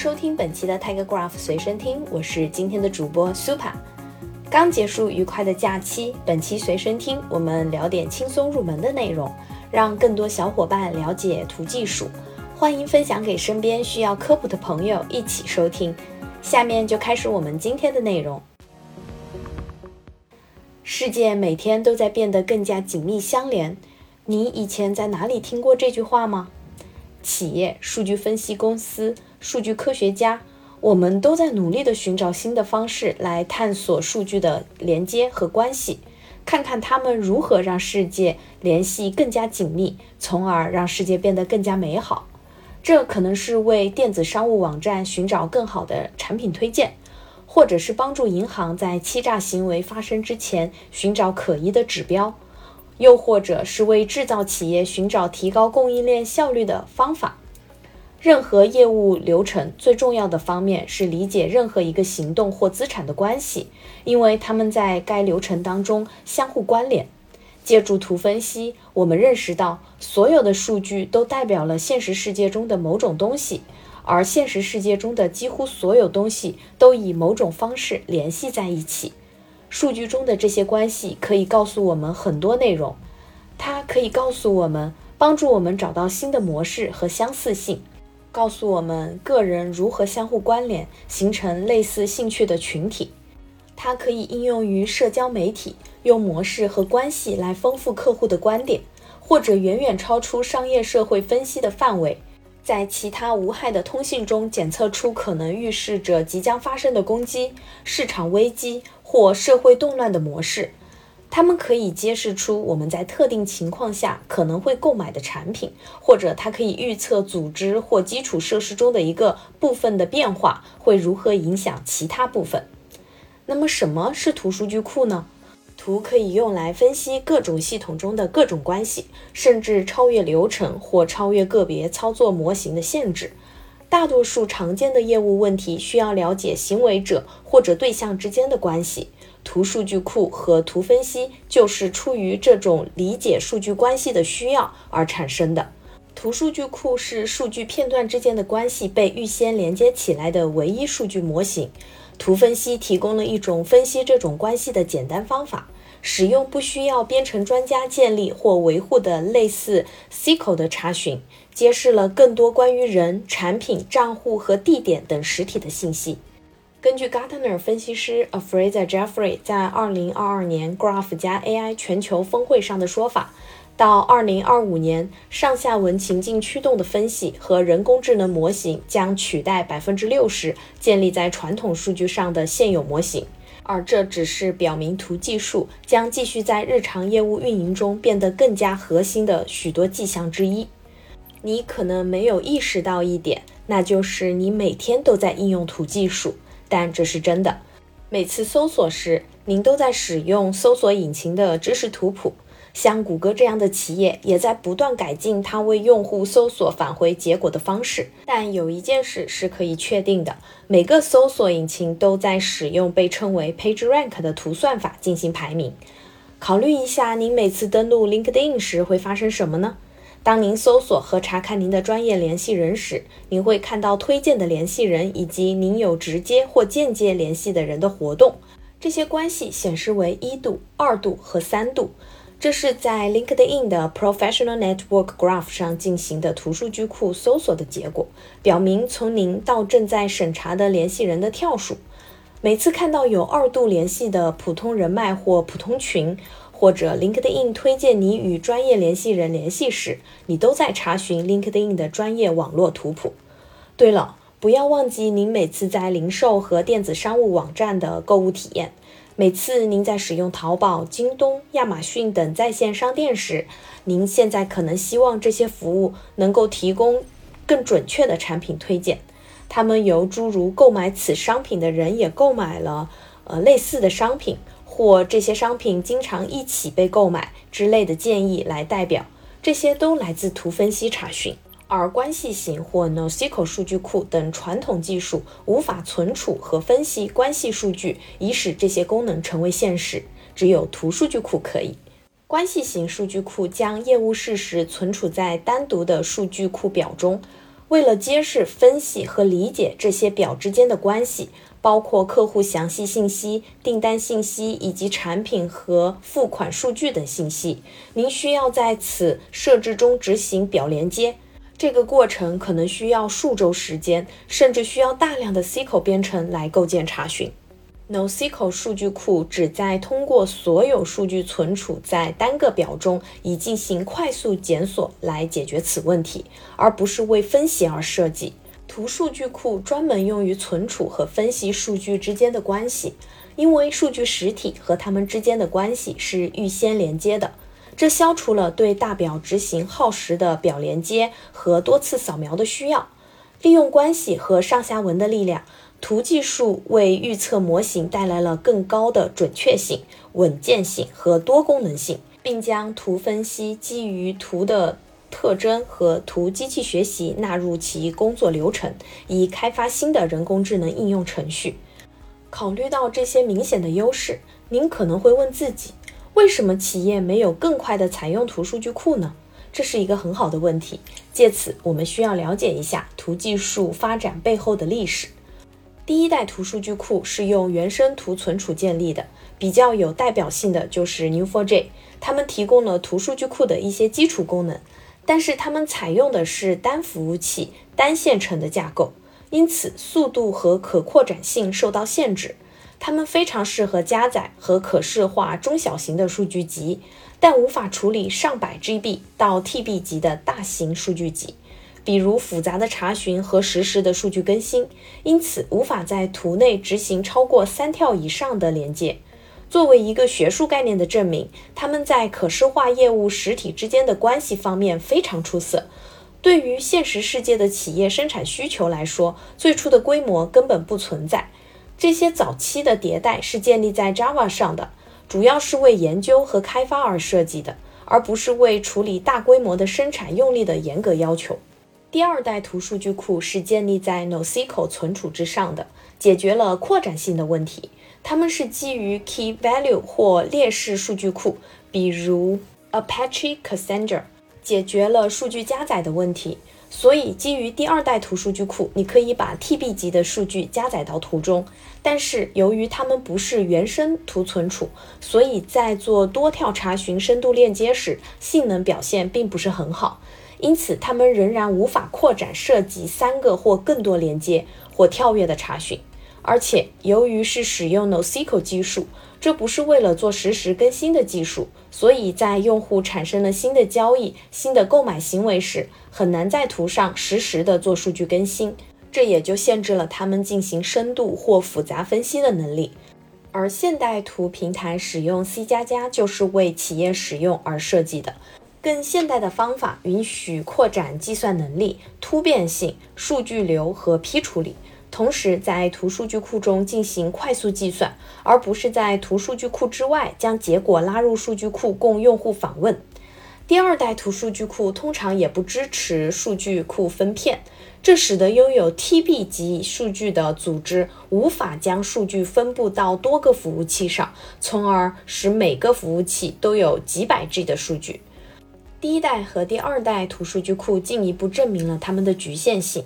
收听本期的 Tiger Graph 随身听，我是今天的主播 Super。刚结束愉快的假期，本期随身听我们聊点轻松入门的内容，让更多小伙伴了解图技术。欢迎分享给身边需要科普的朋友一起收听。下面就开始我们今天的内容。世界每天都在变得更加紧密相连，你以前在哪里听过这句话吗？企业、数据分析公司、数据科学家，我们都在努力地寻找新的方式来探索数据的连接和关系，看看他们如何让世界联系更加紧密，从而让世界变得更加美好。这可能是为电子商务网站寻找更好的产品推荐，或者是帮助银行在欺诈行为发生之前寻找可疑的指标。又或者是为制造企业寻找提高供应链效率的方法。任何业务流程最重要的方面是理解任何一个行动或资产的关系，因为它们在该流程当中相互关联。借助图分析，我们认识到所有的数据都代表了现实世界中的某种东西，而现实世界中的几乎所有东西都以某种方式联系在一起。数据中的这些关系可以告诉我们很多内容，它可以告诉我们，帮助我们找到新的模式和相似性，告诉我们个人如何相互关联，形成类似兴趣的群体。它可以应用于社交媒体，用模式和关系来丰富客户的观点，或者远远超出商业社会分析的范围，在其他无害的通信中检测出可能预示着即将发生的攻击、市场危机。或社会动乱的模式，它们可以揭示出我们在特定情况下可能会购买的产品，或者它可以预测组织或基础设施中的一个部分的变化会如何影响其他部分。那么，什么是图数据库呢？图可以用来分析各种系统中的各种关系，甚至超越流程或超越个别操作模型的限制。大多数常见的业务问题需要了解行为者或者对象之间的关系。图数据库和图分析就是出于这种理解数据关系的需要而产生的。图数据库是数据片段之间的关系被预先连接起来的唯一数据模型。图分析提供了一种分析这种关系的简单方法。使用不需要编程专家建立或维护的类似 SQL 的查询，揭示了更多关于人、产品、账户和地点等实体的信息。根据 Gartner 分析师 Afrazer Jeffrey 在2022年 Graph 加 AI 全球峰会上的说法，到2025年，上下文情境驱动的分析和人工智能模型将取代60%建立在传统数据上的现有模型。而这只是表明图技术将继续在日常业务运营中变得更加核心的许多迹象之一。你可能没有意识到一点，那就是你每天都在应用图技术，但这是真的。每次搜索时，您都在使用搜索引擎的知识图谱。像谷歌这样的企业也在不断改进它为用户搜索返回结果的方式。但有一件事是可以确定的：每个搜索引擎都在使用被称为 PageRank 的图算法进行排名。考虑一下，您每次登录 LinkedIn 时会发生什么呢？当您搜索和查看您的专业联系人时，您会看到推荐的联系人以及您有直接或间接联系的人的活动。这些关系显示为一度、二度和三度。这是在 LinkedIn 的 Professional Network Graph 上进行的图数据库搜索的结果，表明从您到正在审查的联系人的跳数。每次看到有二度联系的普通人脉或普通群，或者 LinkedIn 推荐你与专业联系人联系时，你都在查询 LinkedIn 的专业网络图谱。对了，不要忘记您每次在零售和电子商务网站的购物体验。每次您在使用淘宝、京东、亚马逊等在线商店时，您现在可能希望这些服务能够提供更准确的产品推荐。他们由诸如购买此商品的人也购买了呃类似的商品，或这些商品经常一起被购买之类的建议来代表。这些都来自图分析查询。而关系型或 NoSQL 数据库等传统技术无法存储和分析关系数据，以使这些功能成为现实。只有图数据库可以。关系型数据库将业务事实存储在单独的数据库表中，为了揭示、分析和理解这些表之间的关系，包括客户详细信息、订单信息以及产品和付款数据等信息，您需要在此设置中执行表连接。这个过程可能需要数周时间，甚至需要大量的 SQL 编程来构建查询。NoSQL 数据库旨在通过所有数据存储在单个表中，以进行快速检索来解决此问题，而不是为分析而设计。图数据库专门用于存储和分析数据之间的关系，因为数据实体和它们之间的关系是预先连接的。这消除了对大表执行耗时的表连接和多次扫描的需要。利用关系和上下文的力量，图技术为预测模型带来了更高的准确性、稳健性和多功能性，并将图分析基于图的特征和图机器学习纳入其工作流程，以开发新的人工智能应用程序。考虑到这些明显的优势，您可能会问自己。为什么企业没有更快地采用图数据库呢？这是一个很好的问题。借此，我们需要了解一下图技术发展背后的历史。第一代图数据库是用原生图存储建立的，比较有代表性的就是 Neo4j，他们提供了图数据库的一些基础功能，但是他们采用的是单服务器、单线程的架构，因此速度和可扩展性受到限制。它们非常适合加载和可视化中小型的数据集，但无法处理上百 GB 到 TB 级的大型数据集，比如复杂的查询和实时的数据更新，因此无法在图内执行超过三跳以上的连接。作为一个学术概念的证明，它们在可视化业务实体之间的关系方面非常出色。对于现实世界的企业生产需求来说，最初的规模根本不存在。这些早期的迭代是建立在 Java 上的，主要是为研究和开发而设计的，而不是为处理大规模的生产用力的严格要求。第二代图数据库是建立在 NoSQL 存储之上的，解决了扩展性的问题。它们是基于 Key Value 或列式数据库，比如 Apache Cassandra，解决了数据加载的问题。所以，基于第二代图数据库，你可以把 TB 级的数据加载到图中。但是，由于它们不是原生图存储，所以在做多跳查询深度链接时，性能表现并不是很好。因此，它们仍然无法扩展涉及三个或更多连接或跳跃的查询。而且，由于是使用 NoSQL 技术。这不是为了做实时更新的技术，所以在用户产生了新的交易、新的购买行为时，很难在图上实时的做数据更新，这也就限制了他们进行深度或复杂分析的能力。而现代图平台使用 C 加加就是为企业使用而设计的，更现代的方法允许扩展计算能力、突变性、数据流和批处理。同时，在图数据库中进行快速计算，而不是在图数据库之外将结果拉入数据库供用户访问。第二代图数据库通常也不支持数据库分片，这使得拥有 TB 级数据的组织无法将数据分布到多个服务器上，从而使每个服务器都有几百 G 的数据。第一代和第二代图数据库进一步证明了它们的局限性。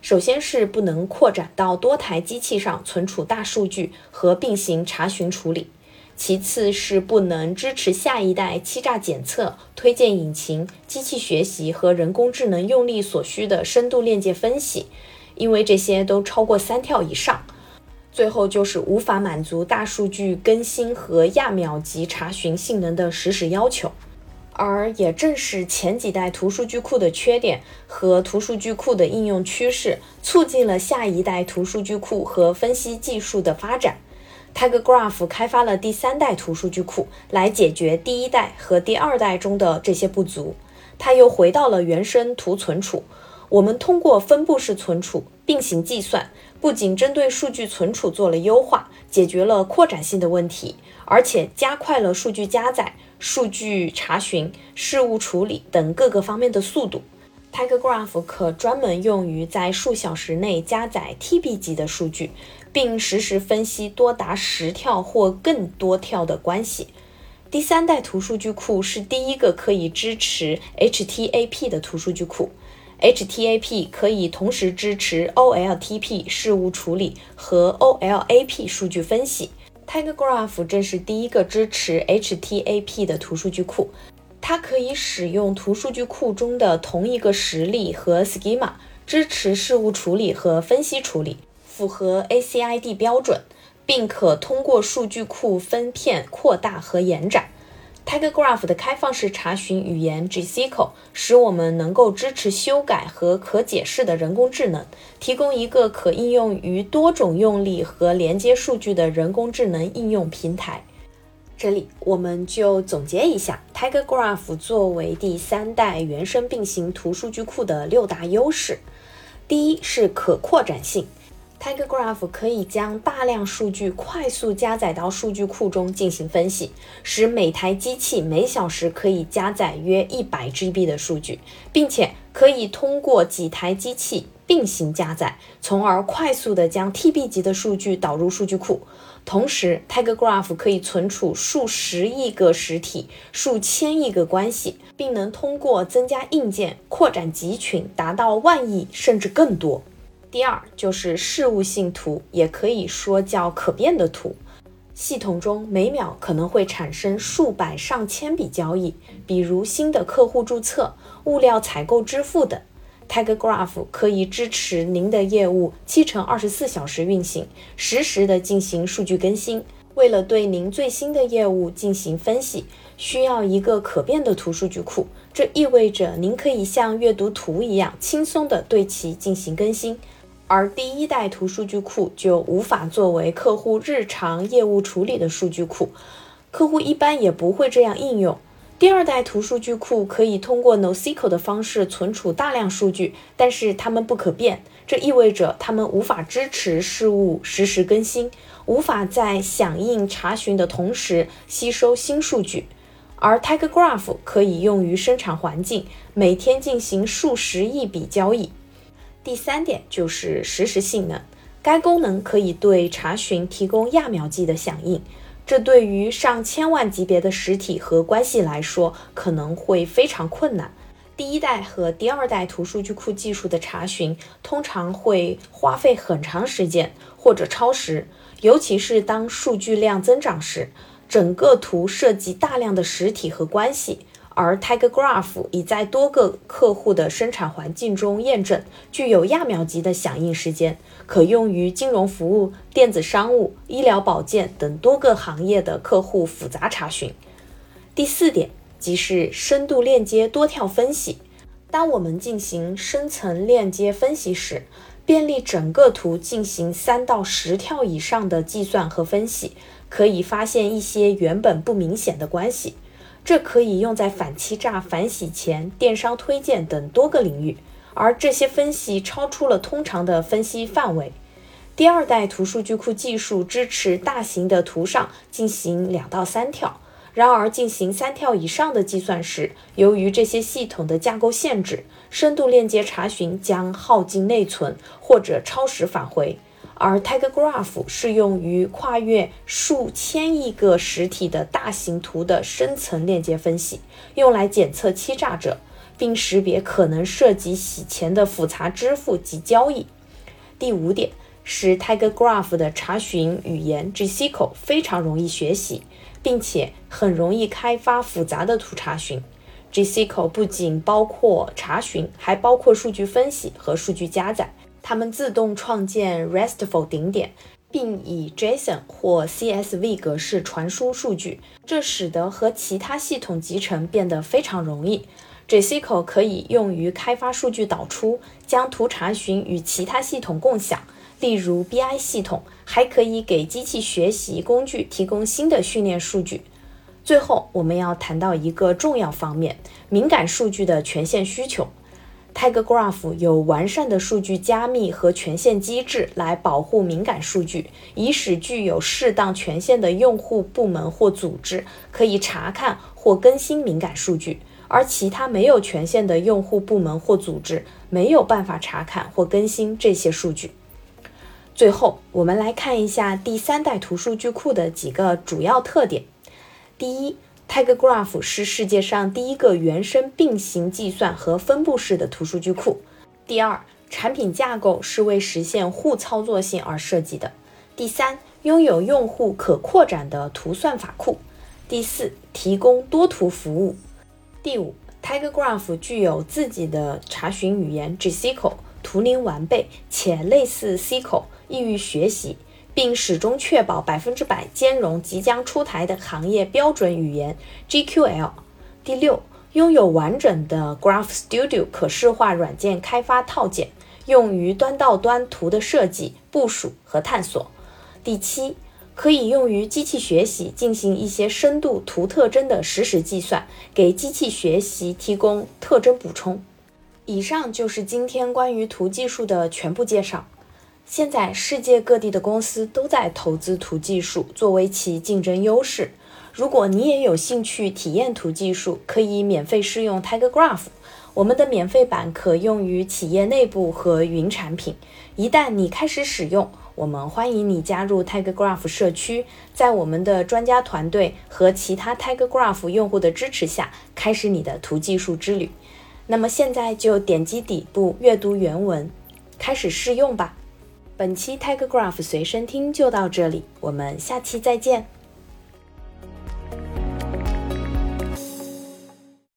首先是不能扩展到多台机器上存储大数据和并行查询处理，其次是不能支持下一代欺诈检测、推荐引擎、机器学习和人工智能用力所需的深度链接分析，因为这些都超过三跳以上。最后就是无法满足大数据更新和亚秒级查询性能的实时要求。而也正是前几代图数据库的缺点和图数据库的应用趋势，促进了下一代图数据库和分析技术的发展。Tigergraph 开发了第三代图数据库，来解决第一代和第二代中的这些不足。它又回到了原生图存储。我们通过分布式存储、并行计算，不仅针对数据存储做了优化，解决了扩展性的问题，而且加快了数据加载。数据查询、事务处理等各个方面的速度，Tigergraph 可专门用于在数小时内加载 TB 级的数据，并实时分析多达十跳或更多跳的关系。第三代图数据库是第一个可以支持 HTAP 的图数据库。HTAP 可以同时支持 OLTP 事务处理和 OLAP 数据分析。Tigergraph 正是第一个支持 HTAP 的图数据库，它可以使用图数据库中的同一个实例和 schema，支持事务处理和分析处理，符合 ACID 标准，并可通过数据库分片扩大和延展。Tigergraph 的开放式查询语言 GSQL 使我们能够支持修改和可解释的人工智能，提供一个可应用于多种用例和连接数据的人工智能应用平台。这里我们就总结一下 Tigergraph 作为第三代原生并行图数据库的六大优势。第一是可扩展性。Tigergraph 可以将大量数据快速加载到数据库中进行分析，使每台机器每小时可以加载约一百 GB 的数据，并且可以通过几台机器并行加载，从而快速地将 TB 级的数据导入数据库。同时，Tigergraph 可以存储数十亿个实体、数千亿个关系，并能通过增加硬件扩展集群，达到万亿甚至更多。第二就是事务性图，也可以说叫可变的图。系统中每秒可能会产生数百上千笔交易，比如新的客户注册、物料采购支付等。Tigergraph 可以支持您的业务七乘二十四小时运行，实时的进行数据更新。为了对您最新的业务进行分析，需要一个可变的图数据库。这意味着您可以像阅读图一样轻松地对其进行更新。而第一代图数据库就无法作为客户日常业务处理的数据库，客户一般也不会这样应用。第二代图数据库可以通过 NoSQL 的方式存储大量数据，但是它们不可变，这意味着它们无法支持事务实时更新，无法在响应查询的同时吸收新数据。而 Tigergraph 可以用于生产环境，每天进行数十亿笔交易。第三点就是实时性能，该功能可以对查询提供亚秒级的响应，这对于上千万级别的实体和关系来说可能会非常困难。第一代和第二代图数据库技术的查询通常会花费很长时间或者超时，尤其是当数据量增长时，整个图涉及大量的实体和关系。而 Tigergraph 已在多个客户的生产环境中验证具有亚秒级的响应时间，可用于金融服务、电子商务、医疗保健等多个行业的客户复杂查询。第四点即是深度链接多跳分析。当我们进行深层链接分析时，便利整个图进行三到十跳以上的计算和分析，可以发现一些原本不明显的关系。这可以用在反欺诈、反洗钱、电商推荐等多个领域，而这些分析超出了通常的分析范围。第二代图数据库技术支持大型的图上进行两到三跳，然而进行三跳以上的计算时，由于这些系统的架构限制，深度链接查询将耗尽内存或者超时返回。而 Tigergraph 适用于跨越数千亿个实体的大型图的深层链接分析，用来检测欺诈者，并识别可能涉及洗钱的复杂支付及交易。第五点是 Tigergraph 的查询语言 GSQL 非常容易学习，并且很容易开发复杂的图查询。GSQL 不仅包括查询，还包括数据分析和数据加载。它们自动创建 RESTful 顶点，并以 JSON 或 CSV 格式传输数据，这使得和其他系统集成变得非常容易。JSQL 可以用于开发数据导出，将图查询与其他系统共享，例如 BI 系统，还可以给机器学习工具提供新的训练数据。最后，我们要谈到一个重要方面：敏感数据的权限需求。Tigergraph 有完善的数据加密和权限机制来保护敏感数据，以使具有适当权限的用户、部门或组织可以查看或更新敏感数据，而其他没有权限的用户、部门或组织没有办法查看或更新这些数据。最后，我们来看一下第三代图数据库的几个主要特点。第一，Tigergraph 是世界上第一个原生并行计算和分布式的图数据库。第二，产品架构是为实现互操作性而设计的。第三，拥有用户可扩展的图算法库。第四，提供多图服务。第五，Tigergraph 具有自己的查询语言 GSQL，图灵完备且类似 SQL，易于学习，并始终确保百分之百兼容即将出台的行业标准语言 GQL。第六，拥有完整的 Graph Studio 可视化软件开发套件，用于端到端图的设计、部署和探索。第七。可以用于机器学习进行一些深度图特征的实时计算，给机器学习提供特征补充。以上就是今天关于图技术的全部介绍。现在世界各地的公司都在投资图技术作为其竞争优势。如果你也有兴趣体验图技术，可以免费试用 Tigergraph。我们的免费版可用于企业内部和云产品。一旦你开始使用，我们欢迎你加入 Tigergraph 社区，在我们的专家团队和其他 Tigergraph 用户的支持下，开始你的图技术之旅。那么现在就点击底部阅读原文，开始试用吧。本期 Tigergraph 随身听就到这里，我们下期再见。